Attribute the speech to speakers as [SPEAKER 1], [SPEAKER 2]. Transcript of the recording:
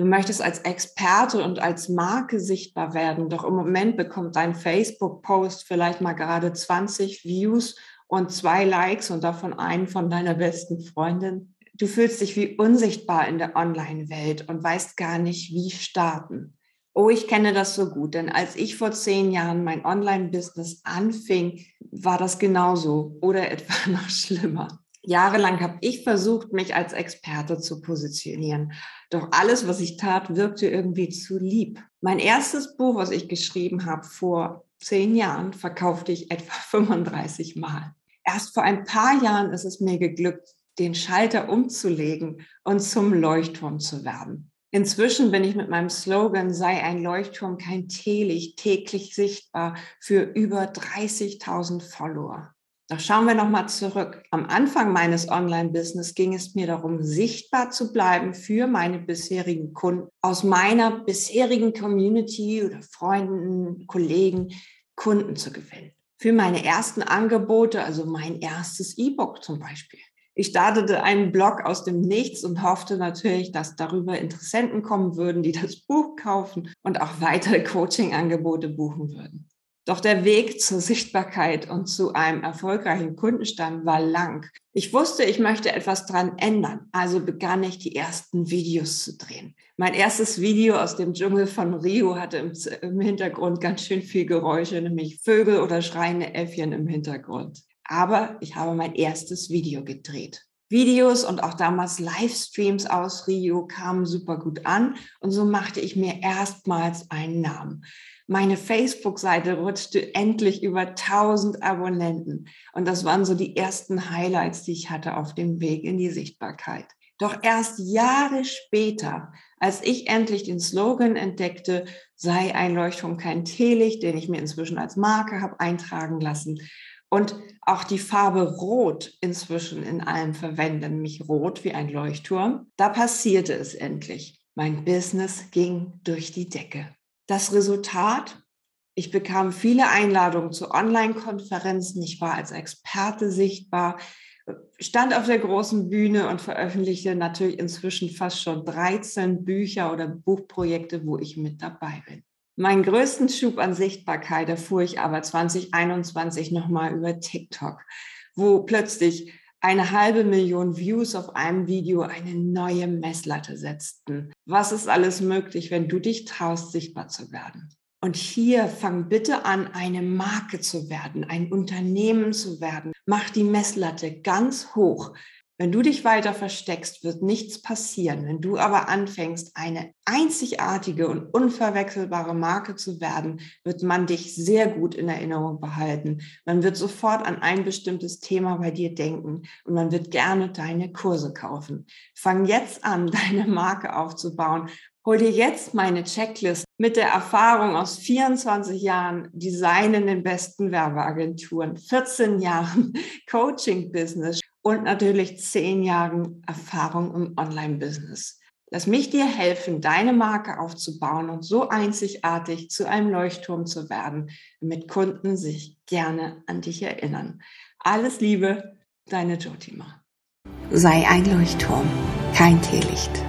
[SPEAKER 1] Du möchtest als Experte und als Marke sichtbar werden, doch im Moment bekommt dein Facebook-Post vielleicht mal gerade 20 Views und zwei Likes und davon einen von deiner besten Freundin. Du fühlst dich wie unsichtbar in der Online-Welt und weißt gar nicht, wie starten. Oh, ich kenne das so gut, denn als ich vor zehn Jahren mein Online-Business anfing, war das genauso oder etwa noch schlimmer. Jahrelang habe ich versucht, mich als Experte zu positionieren. Doch alles, was ich tat, wirkte irgendwie zu lieb. Mein erstes Buch, was ich geschrieben habe vor zehn Jahren, verkaufte ich etwa 35 Mal. Erst vor ein paar Jahren ist es mir geglückt, den Schalter umzulegen und zum Leuchtturm zu werden. Inzwischen bin ich mit meinem Slogan sei ein Leuchtturm kein Teelicht täglich sichtbar für über 30.000 Follower. Doch schauen wir nochmal zurück. Am Anfang meines Online-Business ging es mir darum, sichtbar zu bleiben für meine bisherigen Kunden, aus meiner bisherigen Community oder Freunden, Kollegen, Kunden zu gewinnen. Für meine ersten Angebote, also mein erstes E-Book zum Beispiel. Ich startete einen Blog aus dem Nichts und hoffte natürlich, dass darüber Interessenten kommen würden, die das Buch kaufen und auch weitere Coaching-Angebote buchen würden. Doch der Weg zur Sichtbarkeit und zu einem erfolgreichen Kundenstamm war lang. Ich wusste, ich möchte etwas dran ändern, also begann ich die ersten Videos zu drehen. Mein erstes Video aus dem Dschungel von Rio hatte im, Hintergrund ganz schön viel Geräusche, nämlich Vögel oder schreiende Äffchen im Hintergrund. Aber ich habe mein erstes Video gedreht. Videos und auch damals Livestreams aus Rio kamen super gut an und so machte ich mir erstmals einen Namen. Meine Facebook-Seite rutschte endlich über 1000 Abonnenten und das waren so die ersten Highlights, die ich hatte auf dem Weg in die Sichtbarkeit. Doch erst Jahre später, als ich endlich den Slogan entdeckte, sei ein Leuchtturm kein Teelicht, den ich mir inzwischen als Marke habe eintragen lassen, und auch die Farbe Rot inzwischen in allem verwenden, nämlich Rot wie ein Leuchtturm. Da passierte es endlich. Mein Business ging durch die Decke. Das Resultat? Ich bekam viele Einladungen zu Online-Konferenzen. Ich war als Experte sichtbar, stand auf der großen Bühne und veröffentlichte natürlich inzwischen fast schon 13 Bücher oder Buchprojekte, wo ich mit dabei bin. Meinen größten Schub an Sichtbarkeit erfuhr ich aber 2021 nochmal über TikTok, wo plötzlich eine halbe Million Views auf einem Video eine neue Messlatte setzten. Was ist alles möglich, wenn du dich traust, sichtbar zu werden? Und hier fang bitte an, eine Marke zu werden, ein Unternehmen zu werden. Mach die Messlatte ganz hoch. Wenn du dich weiter versteckst, wird nichts passieren. Wenn du aber anfängst, eine einzigartige und unverwechselbare Marke zu werden, wird man dich sehr gut in Erinnerung behalten. Man wird sofort an ein bestimmtes Thema bei dir denken und man wird gerne deine Kurse kaufen. Fang jetzt an, deine Marke aufzubauen. Hol dir jetzt meine Checklist mit der Erfahrung aus 24 Jahren Design in den besten Werbeagenturen, 14 Jahren Coaching-Business, und natürlich zehn Jahren Erfahrung im Online-Business. Lass mich dir helfen, deine Marke aufzubauen und so einzigartig zu einem Leuchtturm zu werden, damit Kunden sich gerne an dich erinnern. Alles Liebe, deine Jotima.
[SPEAKER 2] Sei ein Leuchtturm, kein Teelicht.